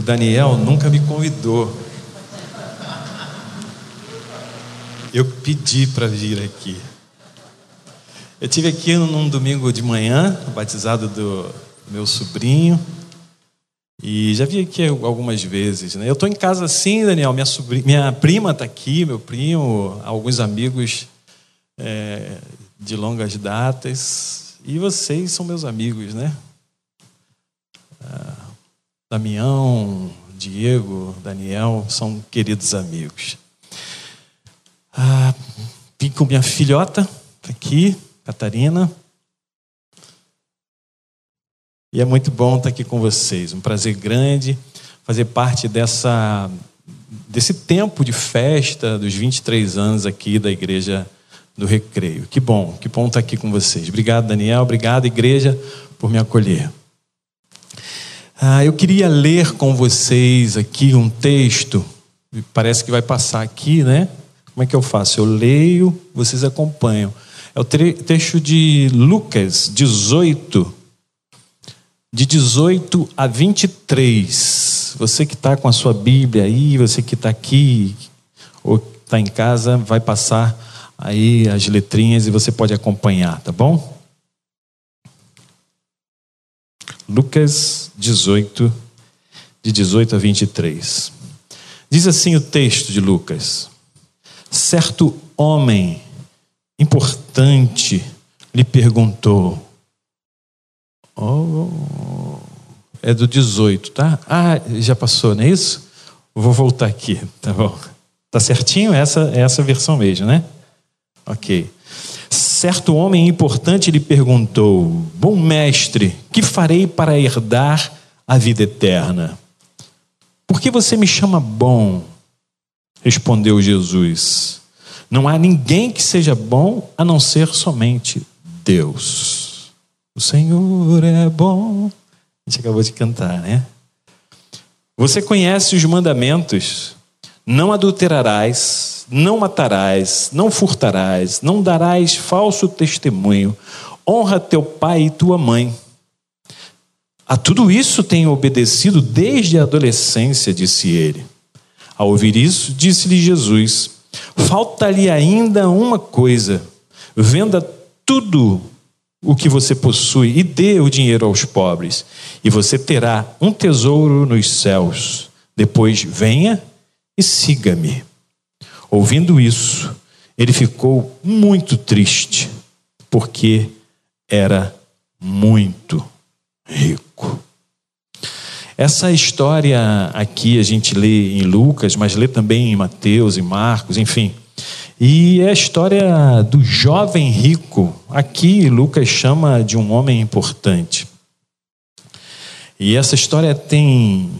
O Daniel nunca me convidou. Eu pedi para vir aqui. Eu tive aqui num domingo de manhã, batizado do meu sobrinho. E já vi aqui algumas vezes. Né? Eu estou em casa sim, Daniel. Minha, sobrinha, minha prima está aqui, meu primo, alguns amigos é, de longas datas. E vocês são meus amigos, né? Ah, Damião, Diego, Daniel, são queridos amigos. Ah, vim com minha filhota aqui, Catarina. E é muito bom estar aqui com vocês. Um prazer grande fazer parte dessa desse tempo de festa dos 23 anos aqui da igreja do Recreio. Que bom, que bom estar aqui com vocês. Obrigado, Daniel. Obrigado, igreja, por me acolher. Ah, eu queria ler com vocês aqui um texto. Parece que vai passar aqui, né? Como é que eu faço? Eu leio, vocês acompanham. É o texto de Lucas 18, de 18 a 23. Você que está com a sua Bíblia aí, você que está aqui ou está em casa, vai passar aí as letrinhas e você pode acompanhar, tá bom? Lucas 18, de 18 a 23. Diz assim o texto de Lucas: Certo homem importante lhe perguntou, Oh, é do 18, tá? Ah, já passou, não é isso? Vou voltar aqui, tá bom? Tá certinho? Essa é essa versão mesmo, né? Ok. Certo homem importante lhe perguntou: Bom mestre, que farei para herdar a vida eterna? Por que você me chama bom? Respondeu Jesus: Não há ninguém que seja bom a não ser somente Deus. O Senhor é bom. A gente acabou de cantar, né? Você conhece os mandamentos: não adulterarás, não matarás, não furtarás, não darás falso testemunho, honra teu pai e tua mãe. A tudo isso tenho obedecido desde a adolescência, disse ele. Ao ouvir isso, disse-lhe Jesus: Falta-lhe ainda uma coisa. Venda tudo o que você possui e dê o dinheiro aos pobres, e você terá um tesouro nos céus. Depois venha e siga-me. Ouvindo isso, ele ficou muito triste, porque era muito rico. Essa história aqui a gente lê em Lucas, mas lê também em Mateus e Marcos, enfim. E é a história do jovem rico. Aqui Lucas chama de um homem importante. E essa história tem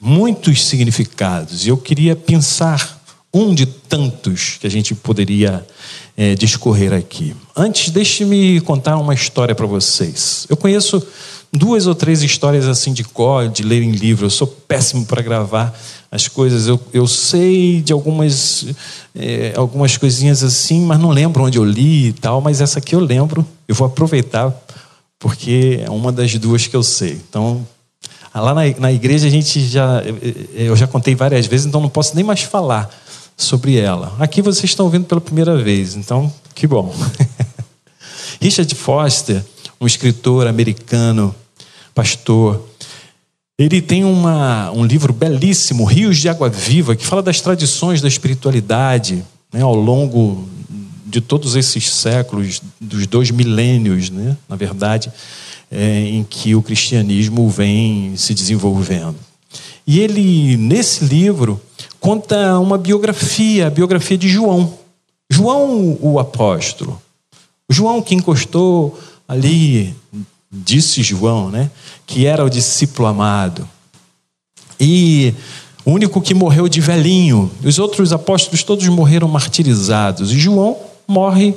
muitos significados. E eu queria pensar um de tantos que a gente poderia é, discorrer aqui. Antes, deixe-me contar uma história para vocês. Eu conheço duas ou três histórias assim de cor, de ler em livro. Eu sou péssimo para gravar as coisas. Eu, eu sei de algumas, é, algumas coisinhas assim, mas não lembro onde eu li e tal. Mas essa aqui eu lembro. Eu vou aproveitar porque é uma das duas que eu sei. Então, lá na, na igreja a gente já, eu já contei várias vezes, então não posso nem mais falar sobre ela. Aqui vocês estão vendo pela primeira vez, então que bom. Richard Foster um escritor americano, pastor. Ele tem uma, um livro belíssimo, Rios de Água Viva, que fala das tradições da espiritualidade né, ao longo de todos esses séculos, dos dois milênios, né, na verdade, é, em que o cristianismo vem se desenvolvendo. E ele, nesse livro, conta uma biografia, a biografia de João. João, o apóstolo. João que encostou ali, disse João, né, que era o discípulo amado. E o único que morreu de velhinho. Os outros apóstolos todos morreram martirizados. E João morre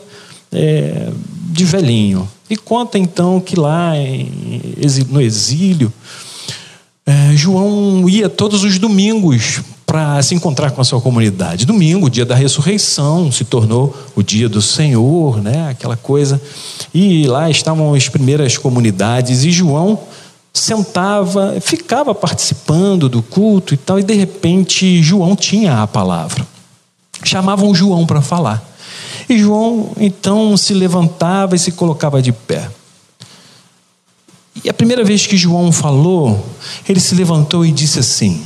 é, de velhinho. E conta então que lá em, no exílio, é, João ia todos os domingos para se encontrar com a sua comunidade. Domingo, dia da ressurreição, se tornou o dia do Senhor, né? aquela coisa. E lá estavam as primeiras comunidades, e João sentava, ficava participando do culto e tal, e de repente João tinha a palavra. Chamavam João para falar. E João então se levantava e se colocava de pé. E a primeira vez que João falou, ele se levantou e disse assim: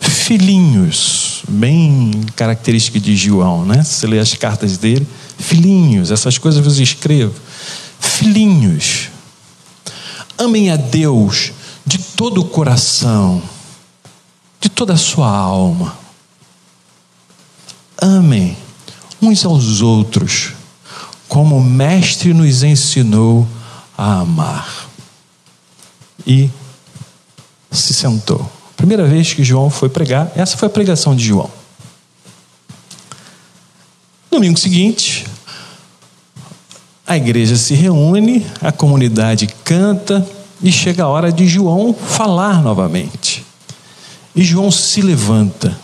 Filhinhos, bem característica de João, né? Se você lê as cartas dele, filhinhos, essas coisas eu vos escrevo. Filhinhos, amem a Deus de todo o coração, de toda a sua alma. Amem uns aos outros, como o Mestre nos ensinou a amar. E se sentou. Primeira vez que João foi pregar, essa foi a pregação de João. Domingo seguinte, a igreja se reúne, a comunidade canta e chega a hora de João falar novamente. E João se levanta.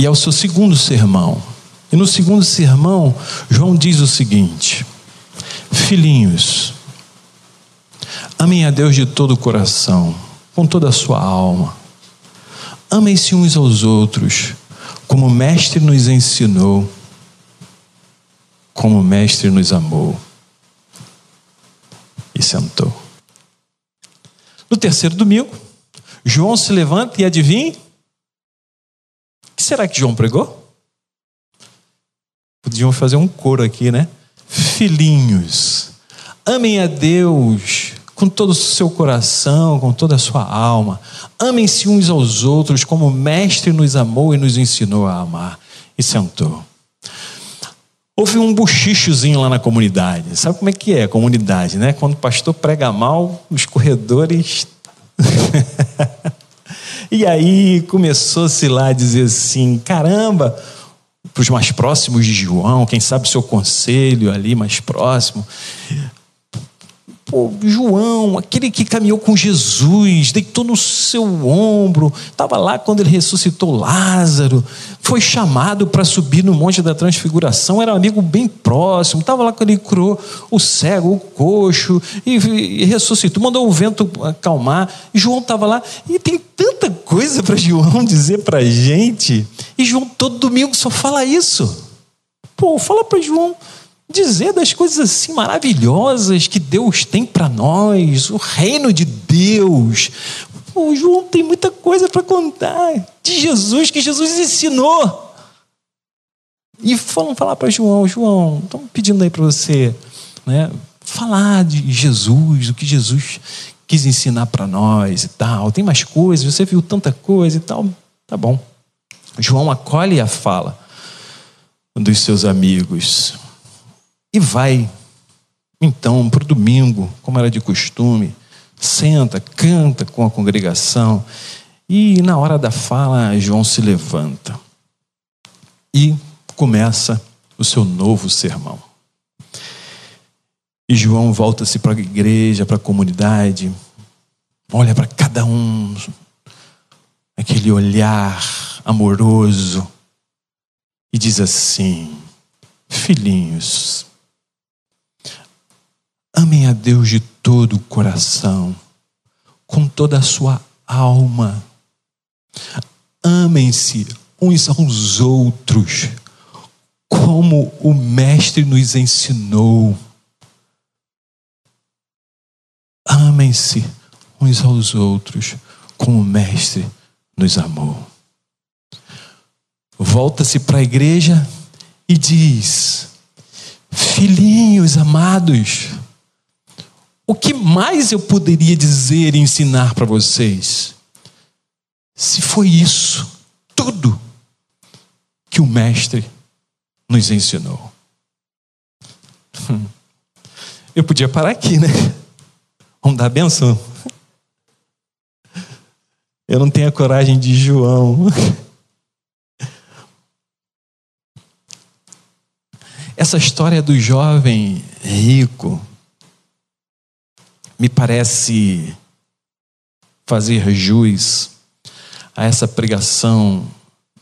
E é o seu segundo sermão. E no segundo sermão, João diz o seguinte: Filhinhos, amem a Deus de todo o coração com toda a sua alma. Amem-se uns aos outros, como o Mestre nos ensinou, como o Mestre nos amou. E sentou. No terceiro domingo, João se levanta e adivinha? Será que João pregou? Podiam fazer um coro aqui, né? Filhinhos, amem a Deus com todo o seu coração, com toda a sua alma. Amem-se uns aos outros como o Mestre nos amou e nos ensinou a amar. E sentou. Houve um bochichozinho lá na comunidade. Sabe como é que é a comunidade, né? Quando o pastor prega mal, os corredores. e aí começou-se lá a dizer assim: caramba, para os mais próximos de João, quem sabe o seu conselho ali mais próximo. Pô, João, aquele que caminhou com Jesus, deitou no seu ombro, estava lá quando ele ressuscitou Lázaro, foi chamado para subir no Monte da Transfiguração, era um amigo bem próximo, estava lá quando ele curou o cego, o coxo, e, e ressuscitou, mandou o vento acalmar. E João estava lá, e tem tanta coisa para João dizer para a gente, e João todo domingo só fala isso. Pô, fala para João dizer das coisas assim maravilhosas que Deus tem para nós, o reino de Deus. O João tem muita coisa para contar de Jesus, que Jesus ensinou. E vamos falar para João, João, estamos pedindo aí para você, né, falar de Jesus, o que Jesus quis ensinar para nós e tal. Tem mais coisas, você viu tanta coisa e tal. Tá bom. João acolhe a fala dos seus amigos. E vai, então, para o domingo, como era de costume, senta, canta com a congregação, e na hora da fala, João se levanta. E começa o seu novo sermão. E João volta-se para a igreja, para a comunidade, olha para cada um, aquele olhar amoroso, e diz assim: Filhinhos, Amem a Deus de todo o coração, com toda a sua alma. Amem-se uns aos outros, como o Mestre nos ensinou. Amem-se uns aos outros, como o Mestre nos amou. Volta-se para a igreja e diz: Filhinhos amados, o que mais eu poderia dizer e ensinar para vocês? Se foi isso, tudo que o Mestre nos ensinou. Hum. Eu podia parar aqui, né? Vamos dar benção. Eu não tenho a coragem de João. Essa história do jovem rico me parece fazer jus a essa pregação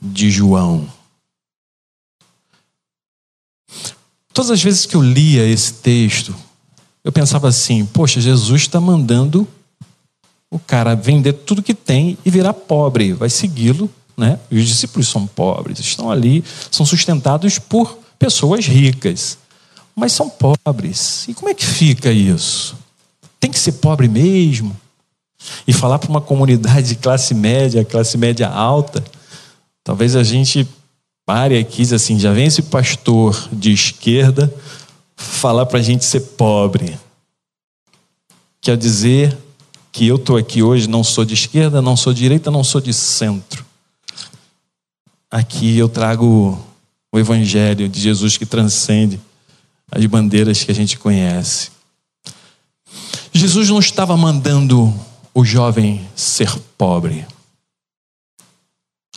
de João. Todas as vezes que eu lia esse texto, eu pensava assim: poxa, Jesus está mandando o cara vender tudo que tem e virar pobre, vai segui-lo. Né? Os discípulos são pobres, estão ali, são sustentados por pessoas ricas, mas são pobres. E como é que fica isso? Tem que ser pobre mesmo? E falar para uma comunidade de classe média, classe média alta, talvez a gente pare aqui e diz assim: já vem esse pastor de esquerda falar para a gente ser pobre. Quer dizer que eu estou aqui hoje, não sou de esquerda, não sou de direita, não sou de centro. Aqui eu trago o Evangelho de Jesus que transcende as bandeiras que a gente conhece. Jesus não estava mandando o jovem ser pobre.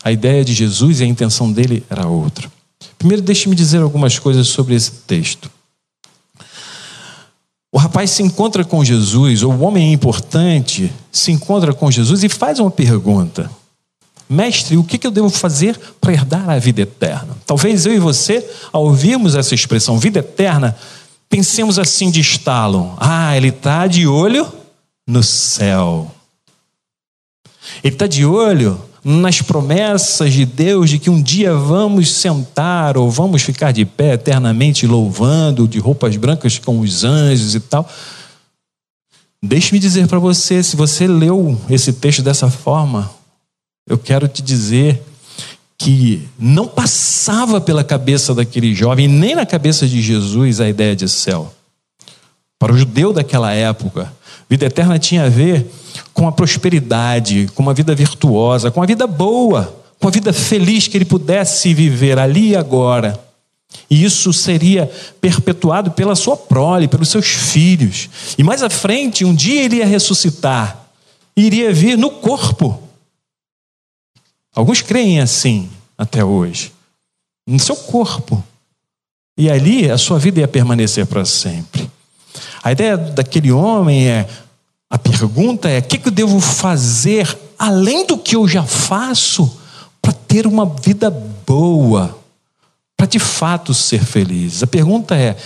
A ideia de Jesus e a intenção dele era outra. Primeiro, deixe-me dizer algumas coisas sobre esse texto. O rapaz se encontra com Jesus, ou o homem importante se encontra com Jesus e faz uma pergunta: Mestre, o que eu devo fazer para herdar a vida eterna? Talvez eu e você, ao ouvirmos essa expressão vida eterna, pensemos assim de estalo: Ah, ele está de olho no céu. Ele está de olho nas promessas de Deus de que um dia vamos sentar ou vamos ficar de pé eternamente louvando, de roupas brancas com os anjos e tal. Deixe-me dizer para você, se você leu esse texto dessa forma, eu quero te dizer que não passava pela cabeça daquele jovem, nem na cabeça de Jesus, a ideia de céu. Para o judeu daquela época, vida eterna tinha a ver com a prosperidade, com uma vida virtuosa, com a vida boa, com a vida feliz que ele pudesse viver ali e agora. E isso seria perpetuado pela sua prole, pelos seus filhos. E mais à frente, um dia ele ia ressuscitar, iria vir no corpo. Alguns creem assim até hoje, no seu corpo. E ali a sua vida ia permanecer para sempre. A ideia daquele homem é a pergunta é: o que, eu devo fazer além do que eu já faço para ter uma vida boa, para de fato ser feliz? A pergunta é: o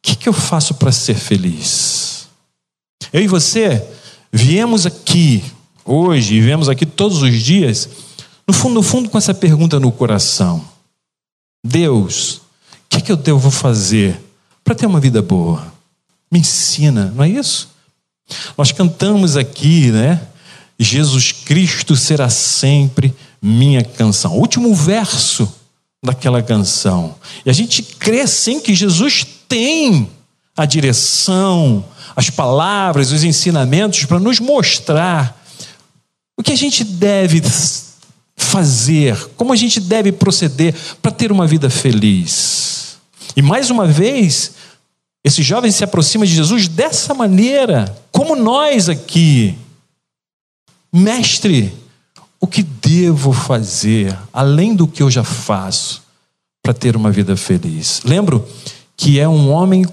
que, eu faço para ser feliz? Eu e você viemos aqui hoje, viemos aqui todos os dias, no fundo, no fundo, com essa pergunta no coração: Deus, o que eu devo fazer para ter uma vida boa? Me ensina, não é isso? Nós cantamos aqui, né? Jesus Cristo será sempre minha canção. O último verso daquela canção. E a gente crê sim que Jesus tem a direção, as palavras, os ensinamentos para nos mostrar o que a gente deve fazer, como a gente deve proceder para ter uma vida feliz. E mais uma vez, esse jovem se aproxima de Jesus dessa maneira, como nós aqui. Mestre, o que devo fazer, além do que eu já faço, para ter uma vida feliz? Lembro que é um homem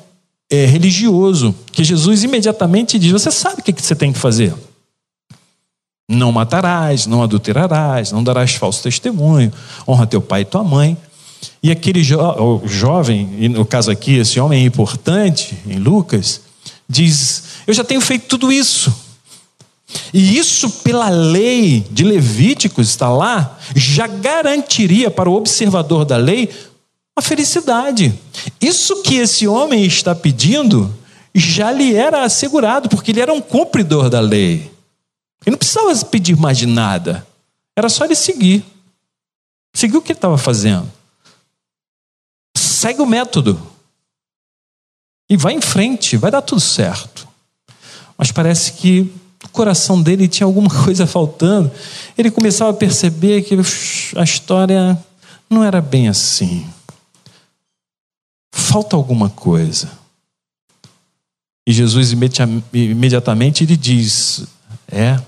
é, religioso, que Jesus imediatamente diz: Você sabe o que você tem que fazer? Não matarás, não adulterarás, não darás falso testemunho, honra teu pai e tua mãe. E aquele jo jovem, e no caso aqui, esse homem importante, em Lucas, diz: Eu já tenho feito tudo isso. E isso, pela lei de Levíticos, está lá, já garantiria para o observador da lei a felicidade. Isso que esse homem está pedindo já lhe era assegurado, porque ele era um cumpridor da lei. Ele não precisava pedir mais de nada, era só ele seguir. Seguir o que ele estava fazendo segue o método. E vai em frente, vai dar tudo certo. Mas parece que o coração dele tinha alguma coisa faltando. Ele começava a perceber que a história não era bem assim. Falta alguma coisa. E Jesus imediatamente lhe diz: É,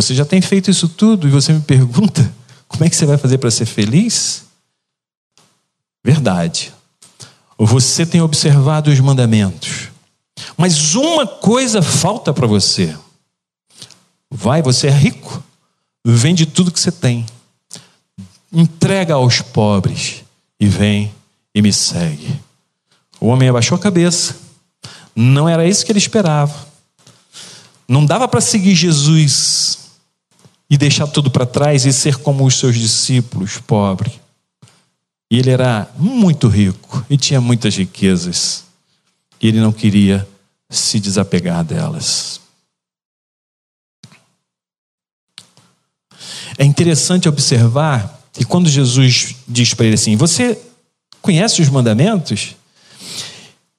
você já tem feito isso tudo e você me pergunta como é que você vai fazer para ser feliz? Verdade. Você tem observado os mandamentos. Mas uma coisa falta para você. Vai, você é rico, vende tudo que você tem, entrega aos pobres e vem e me segue. O homem abaixou a cabeça, Não era isso que ele esperava. Não dava para seguir Jesus e deixar tudo para trás e ser como os seus discípulos, pobre. E ele era muito rico e tinha muitas riquezas. E ele não queria se desapegar delas. É interessante observar que quando Jesus diz para ele assim: Você conhece os mandamentos?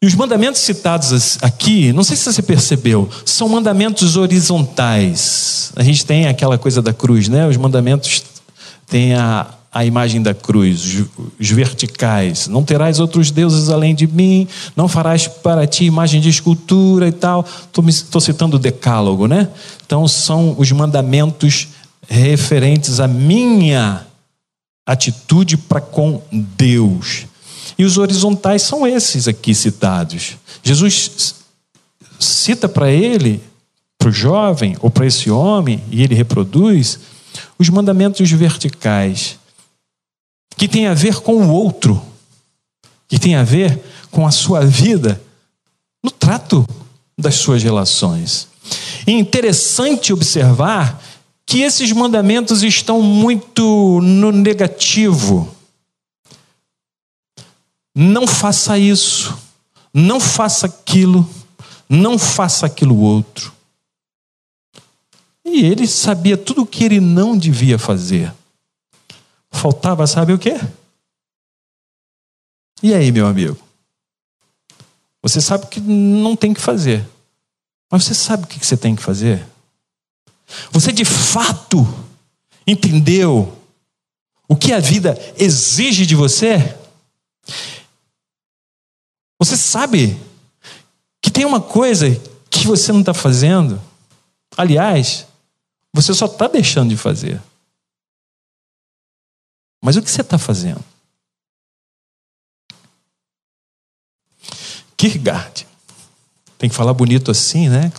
E os mandamentos citados aqui, não sei se você percebeu, são mandamentos horizontais. A gente tem aquela coisa da cruz, né? Os mandamentos têm a, a imagem da cruz, os, verticais. Não terás outros deuses além de mim, não farás para ti imagem de escultura e tal. Estou citando o decálogo, né? Então são os mandamentos referentes à minha atitude para com Deus. E os horizontais são esses aqui citados. Jesus cita para ele, para o jovem ou para esse homem, e ele reproduz, os mandamentos verticais, que tem a ver com o outro, que tem a ver com a sua vida no trato das suas relações. E interessante observar que esses mandamentos estão muito no negativo. Não faça isso, não faça aquilo, não faça aquilo outro. E ele sabia tudo o que ele não devia fazer. Faltava, sabe o quê? E aí, meu amigo? Você sabe que não tem que fazer. Mas você sabe o que você tem que fazer? Você de fato entendeu o que a vida exige de você? Você sabe que tem uma coisa que você não está fazendo? Aliás, você só está deixando de fazer. Mas o que você está fazendo? Kierkegaard. Tem que falar bonito assim, né?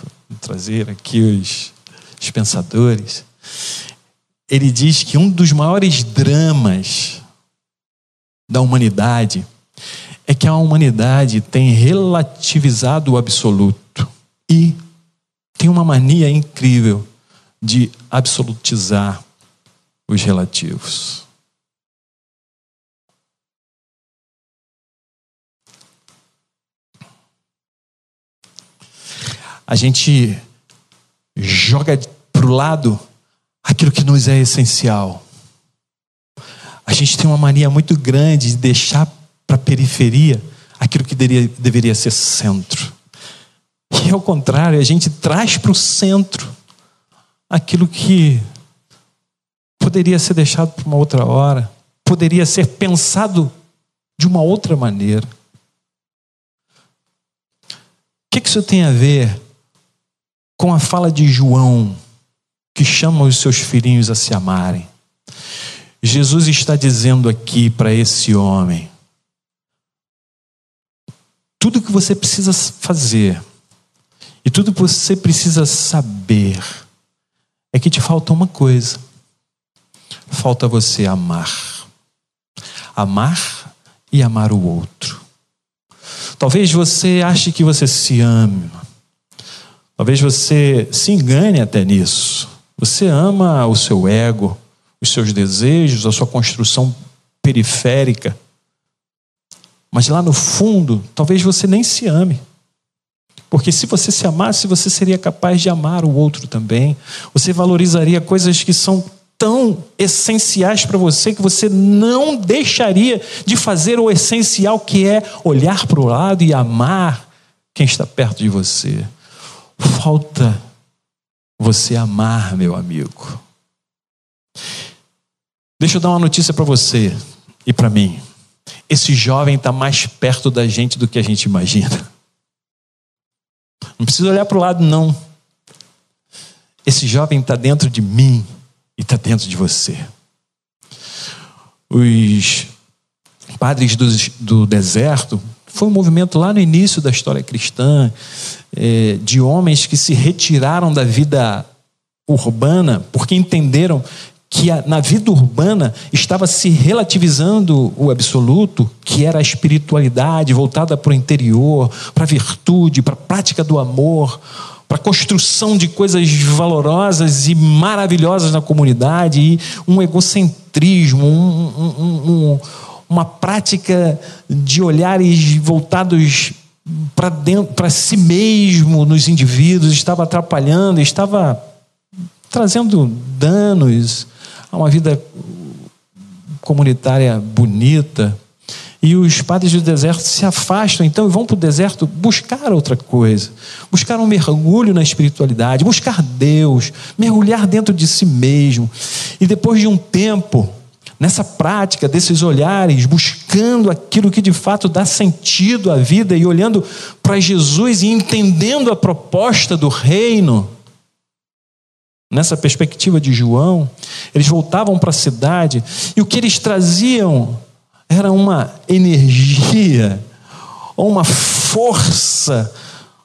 Trazer aqui os, os pensadores. Ele diz que um dos maiores dramas da humanidade é que a humanidade tem relativizado o absoluto e tem uma mania incrível de absolutizar os relativos. A gente joga para o lado aquilo que nos é essencial. A gente tem uma mania muito grande de deixar para a periferia aquilo que deveria, deveria ser centro. E ao contrário, a gente traz para o centro aquilo que poderia ser deixado para uma outra hora, poderia ser pensado de uma outra maneira. O que isso tem a ver com a fala de João, que chama os seus filhinhos a se amarem? Jesus está dizendo aqui para esse homem: tudo que você precisa fazer e tudo que você precisa saber é que te falta uma coisa. Falta você amar. Amar e amar o outro. Talvez você ache que você se ame. Talvez você se engane até nisso. Você ama o seu ego, os seus desejos, a sua construção periférica. Mas lá no fundo, talvez você nem se ame. Porque se você se amasse, você seria capaz de amar o outro também. Você valorizaria coisas que são tão essenciais para você que você não deixaria de fazer o essencial que é olhar para o lado e amar quem está perto de você. Falta você amar, meu amigo. Deixa eu dar uma notícia para você e para mim esse jovem está mais perto da gente do que a gente imagina. Não precisa olhar para o lado, não. Esse jovem está dentro de mim e está dentro de você. Os padres do, do, deserto foi um movimento lá no início da história cristã é, de homens que se retiraram da vida urbana porque entenderam que na vida urbana estava se relativizando o absoluto, que era a espiritualidade voltada para o interior, para a virtude, para a prática do amor, para a construção de coisas valorosas e maravilhosas na comunidade, e um egocentrismo, um, um, um, uma prática de olhares voltados para dentro, para si mesmo nos indivíduos, estava atrapalhando, estava trazendo danos a uma vida comunitária bonita. E os padres do deserto se afastam, então, e vão para o deserto buscar outra coisa, buscar um mergulho na espiritualidade, buscar Deus, mergulhar dentro de si mesmo. E depois de um tempo, nessa prática desses olhares, buscando aquilo que de fato dá sentido à vida e olhando para Jesus e entendendo a proposta do reino, nessa perspectiva de João, eles voltavam para a cidade e o que eles traziam era uma energia, uma força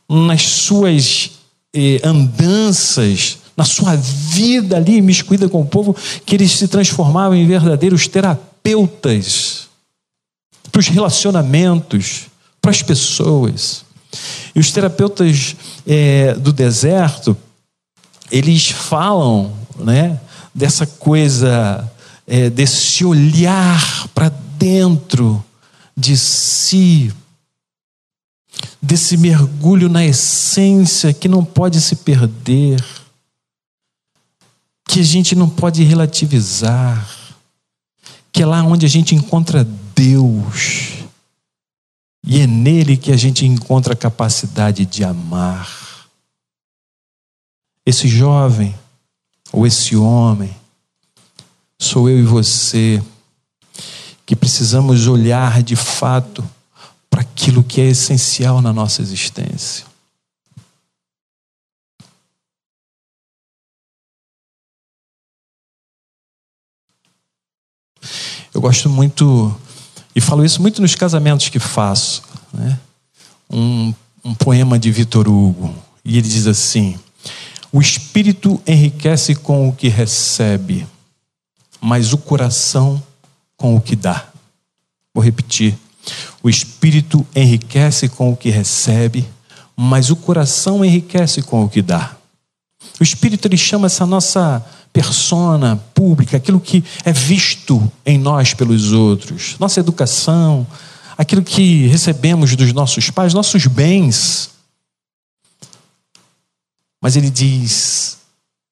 nas suas eh, andanças, na sua vida ali, miscuída com o povo, que eles se transformavam em verdadeiros terapeutas para os relacionamentos, para as pessoas. E os terapeutas eh, do deserto, eles falam né, dessa coisa, é, desse olhar para dentro de si, desse mergulho na essência que não pode se perder, que a gente não pode relativizar, que é lá onde a gente encontra Deus, e é nele que a gente encontra a capacidade de amar esse jovem ou esse homem, sou eu e você, que precisamos olhar de fato para aquilo que é essencial na nossa existência. Eu gosto muito, e falo isso muito nos casamentos que faço, né? um, um poema de Vitor Hugo, e ele diz assim: o espírito enriquece com o que recebe, mas o coração com o que dá. Vou repetir. O espírito enriquece com o que recebe, mas o coração enriquece com o que dá. O espírito ele chama essa nossa persona pública, aquilo que é visto em nós pelos outros, nossa educação, aquilo que recebemos dos nossos pais, nossos bens, mas ele diz: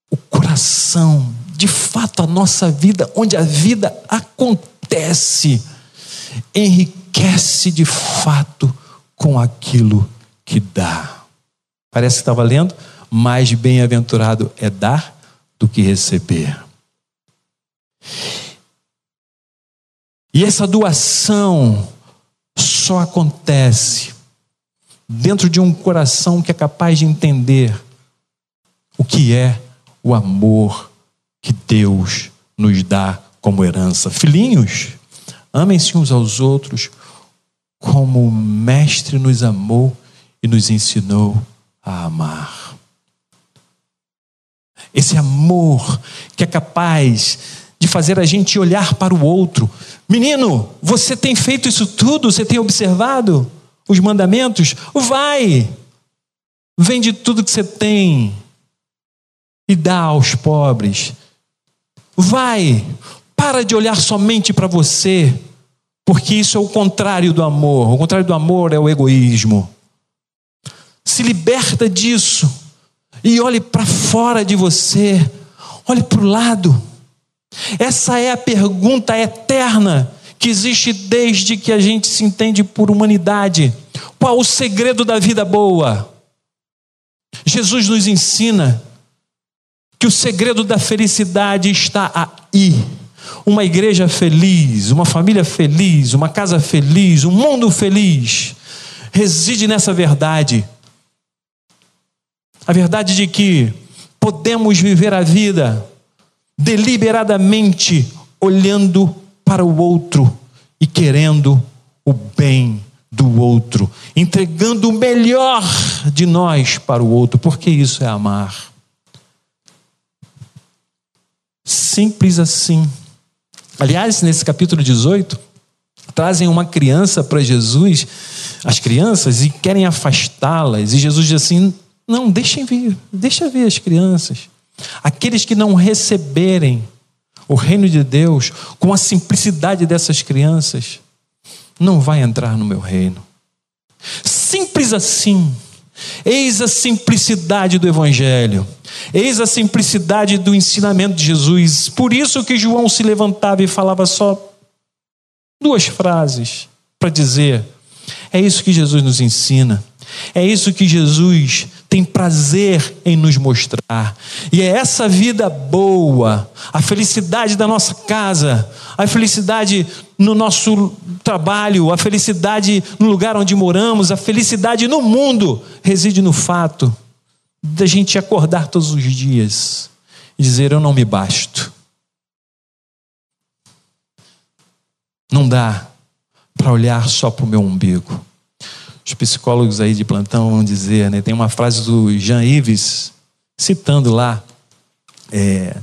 o coração, de fato, a nossa vida, onde a vida acontece, enriquece de fato com aquilo que dá. Parece que estava lendo, mais bem-aventurado é dar do que receber. E essa doação só acontece dentro de um coração que é capaz de entender o que é o amor que Deus nos dá como herança. Filhinhos, amem-se uns aos outros como o Mestre nos amou e nos ensinou a amar. Esse amor que é capaz de fazer a gente olhar para o outro. Menino, você tem feito isso tudo? Você tem observado os mandamentos? Vai! Vende tudo que você tem e dá aos pobres. Vai, para de olhar somente para você, porque isso é o contrário do amor. O contrário do amor é o egoísmo. Se liberta disso e olhe para fora de você, olhe para o lado. Essa é a pergunta eterna que existe desde que a gente se entende por humanidade. Qual o segredo da vida boa? Jesus nos ensina que o segredo da felicidade está aí. Uma igreja feliz, uma família feliz, uma casa feliz, um mundo feliz, reside nessa verdade. A verdade de que podemos viver a vida deliberadamente olhando para o outro e querendo o bem do outro, entregando o melhor de nós para o outro, porque isso é amar Simples assim. Aliás, nesse capítulo 18, trazem uma criança para Jesus, as crianças, e querem afastá-las. E Jesus diz assim: não, deixem vir, deixa ver as crianças. Aqueles que não receberem o reino de Deus com a simplicidade dessas crianças, não vai entrar no meu reino. Simples assim. Eis a simplicidade do Evangelho. Eis a simplicidade do ensinamento de Jesus. Por isso que João se levantava e falava só duas frases para dizer: é isso que Jesus nos ensina. É isso que Jesus tem prazer em nos mostrar. E é essa vida boa, a felicidade da nossa casa, a felicidade no nosso trabalho, a felicidade no lugar onde moramos, a felicidade no mundo, reside no fato da gente acordar todos os dias e dizer: Eu não me basto. Não dá para olhar só para o meu umbigo. Os psicólogos aí de plantão vão dizer, né? Tem uma frase do Jean Ives, citando lá, é,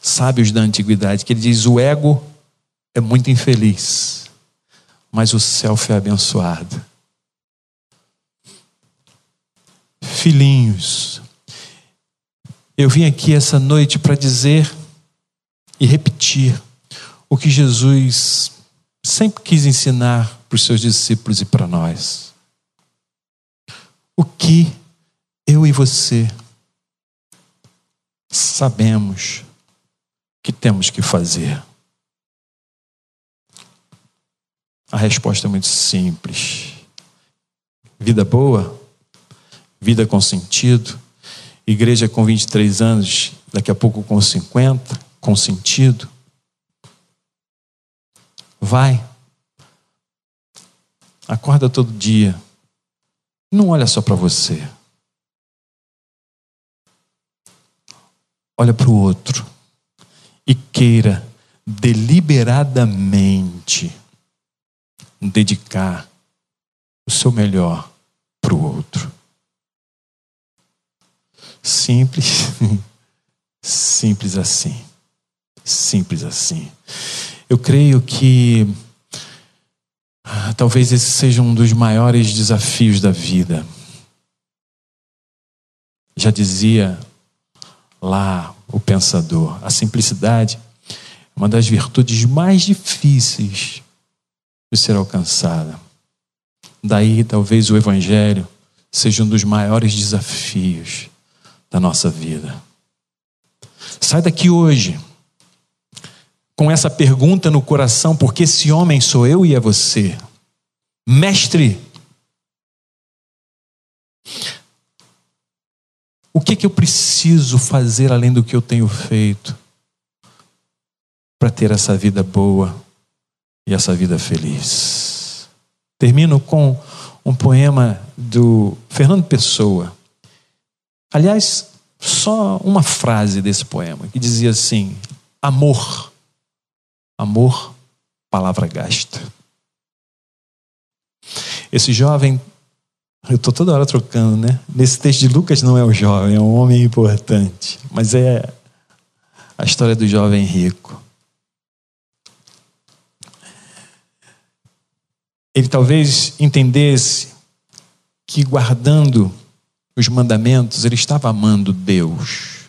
sábios da antiguidade, que ele diz: o ego é muito infeliz, mas o self é abençoado. Filhinhos, eu vim aqui essa noite para dizer e repetir o que Jesus sempre quis ensinar para os seus discípulos e para nós o que eu e você sabemos que temos que fazer? A resposta é muito simples. Vida boa, vida com sentido, igreja com 23 anos, daqui a pouco com 50, com sentido. Vai. Acorda todo dia não olha só para você. Olha para o outro e queira deliberadamente dedicar o seu melhor Simples, simples assim. Simples assim. Eu creio que ah, talvez esse seja um dos maiores desafios da vida. Já dizia lá o pensador, a simplicidade é uma das virtudes mais difíceis de ser alcançada. Daí, talvez o Evangelho seja um dos maiores desafios da nossa vida. Sai daqui hoje com essa pergunta no coração, porque esse homem sou eu e é você. Mestre, o que, que eu preciso fazer além do que eu tenho feito para ter essa vida boa e essa vida feliz? Termino com um poema do Fernando Pessoa. Aliás, só uma frase desse poema que dizia assim: Amor Amor, palavra gasta. Esse jovem, eu estou toda hora trocando, né? Nesse texto de Lucas não é o jovem, é um homem importante, mas é a história do jovem rico. Ele talvez entendesse que guardando os mandamentos, ele estava amando Deus.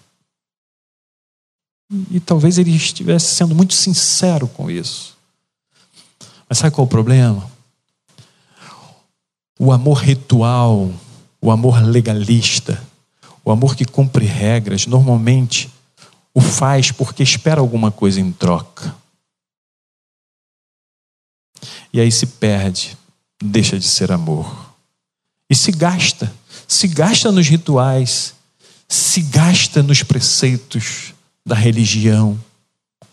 E talvez ele estivesse sendo muito sincero com isso. Mas sabe qual é o problema? O amor ritual, o amor legalista, o amor que cumpre regras, normalmente o faz porque espera alguma coisa em troca. E aí se perde, deixa de ser amor. E se gasta, se gasta nos rituais, se gasta nos preceitos, da religião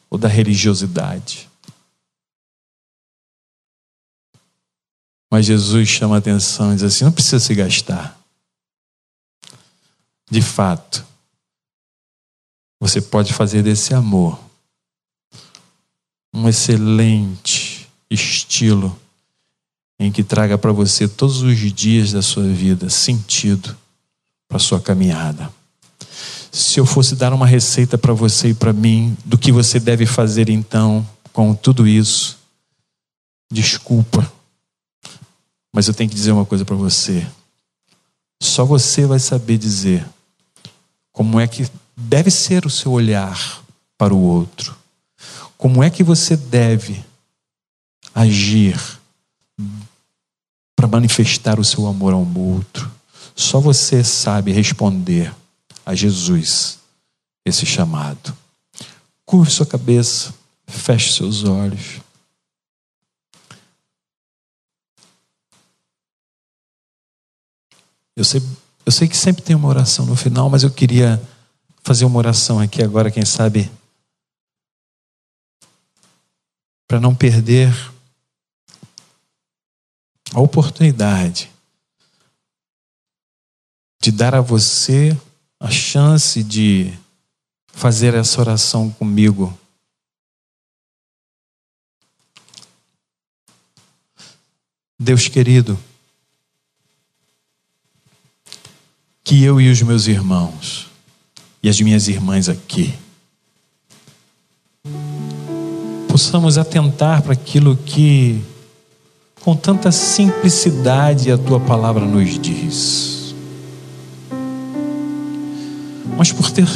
ou da religiosidade. Mas Jesus chama a atenção e diz assim: não precisa se gastar. De fato, você pode fazer desse amor um excelente estilo em que traga para você todos os dias da sua vida sentido para sua caminhada. Se eu fosse dar uma receita para você e para mim do que você deve fazer então com tudo isso, desculpa, mas eu tenho que dizer uma coisa para você. Só você vai saber dizer como é que deve ser o seu olhar para o outro. Como é que você deve agir para manifestar o seu amor ao outro? Só você sabe responder a Jesus esse chamado. Curve sua cabeça, feche seus olhos. Eu sei, eu sei que sempre tem uma oração no final, mas eu queria fazer uma oração aqui agora, quem sabe, para não perder a oportunidade de dar a você a chance de fazer essa oração comigo. Deus querido, que eu e os meus irmãos e as minhas irmãs aqui possamos atentar para aquilo que, com tanta simplicidade, a tua palavra nos diz. Mas por ter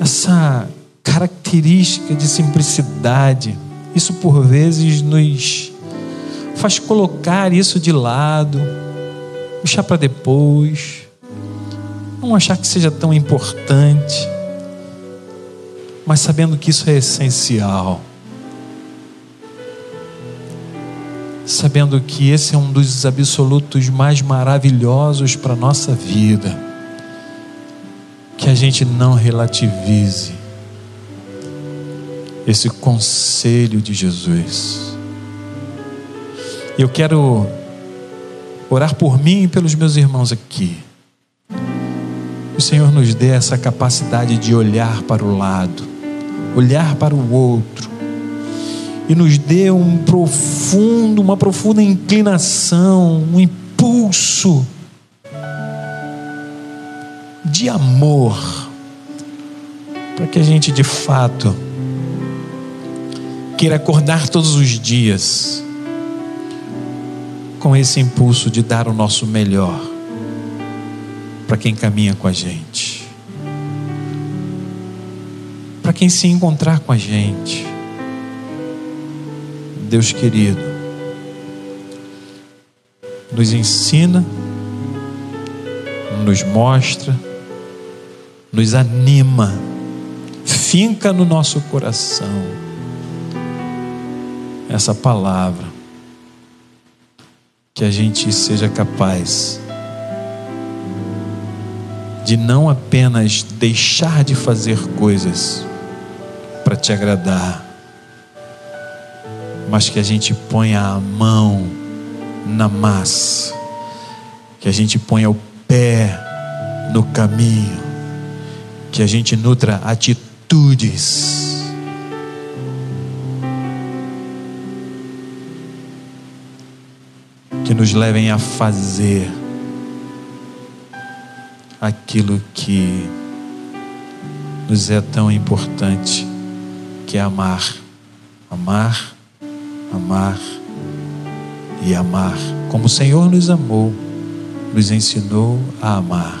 essa característica de simplicidade, isso por vezes nos faz colocar isso de lado puxar para depois, não achar que seja tão importante, mas sabendo que isso é essencial. Sabendo que esse é um dos absolutos mais maravilhosos para a nossa vida. Que a gente não relativize esse conselho de Jesus. Eu quero orar por mim e pelos meus irmãos aqui. O Senhor nos dê essa capacidade de olhar para o lado, olhar para o outro, e nos dê um profundo, uma profunda inclinação, um impulso de amor, para que a gente de fato queira acordar todos os dias com esse impulso de dar o nosso melhor para quem caminha com a gente, para quem se encontrar com a gente. Deus querido, nos ensina, nos mostra, nos anima, finca no nosso coração essa palavra que a gente seja capaz de não apenas deixar de fazer coisas para te agradar, mas que a gente ponha a mão na massa, que a gente ponha o pé no caminho, que a gente nutra atitudes. Que nos levem a fazer aquilo que nos é tão importante, que é amar, amar, amar e amar, como o Senhor nos amou, nos ensinou a amar,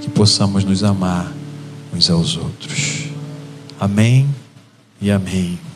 que possamos nos amar uns aos outros. Amém e amém.